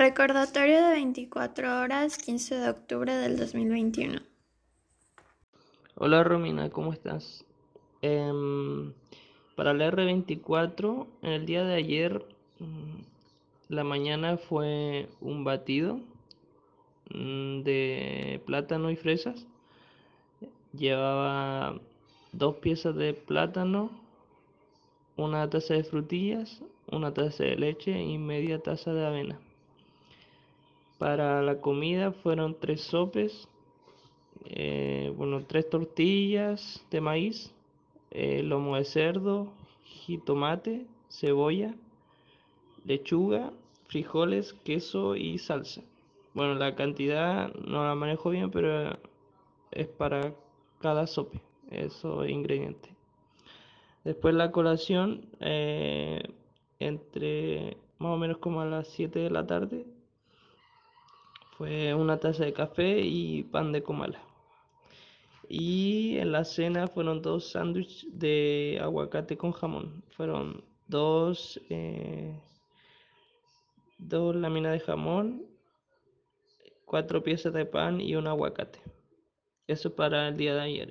Recordatorio de 24 horas, 15 de octubre del 2021. Hola Romina, ¿cómo estás? Em, para el R24, en el día de ayer, mm, la mañana fue un batido mm, de plátano y fresas. Llevaba dos piezas de plátano, una taza de frutillas, una taza de leche y media taza de avena. Para la comida fueron tres sopes, eh, bueno, tres tortillas de maíz, eh, lomo de cerdo, jitomate, cebolla, lechuga, frijoles, queso y salsa. Bueno, la cantidad no la manejo bien, pero es para cada sope, esos ingredientes. Después la colación, eh, entre más o menos como a las 7 de la tarde, fue una taza de café y pan de comala. Y en la cena fueron dos sándwiches de aguacate con jamón. Fueron dos, eh, dos láminas de jamón, cuatro piezas de pan y un aguacate. Eso para el día de ayer.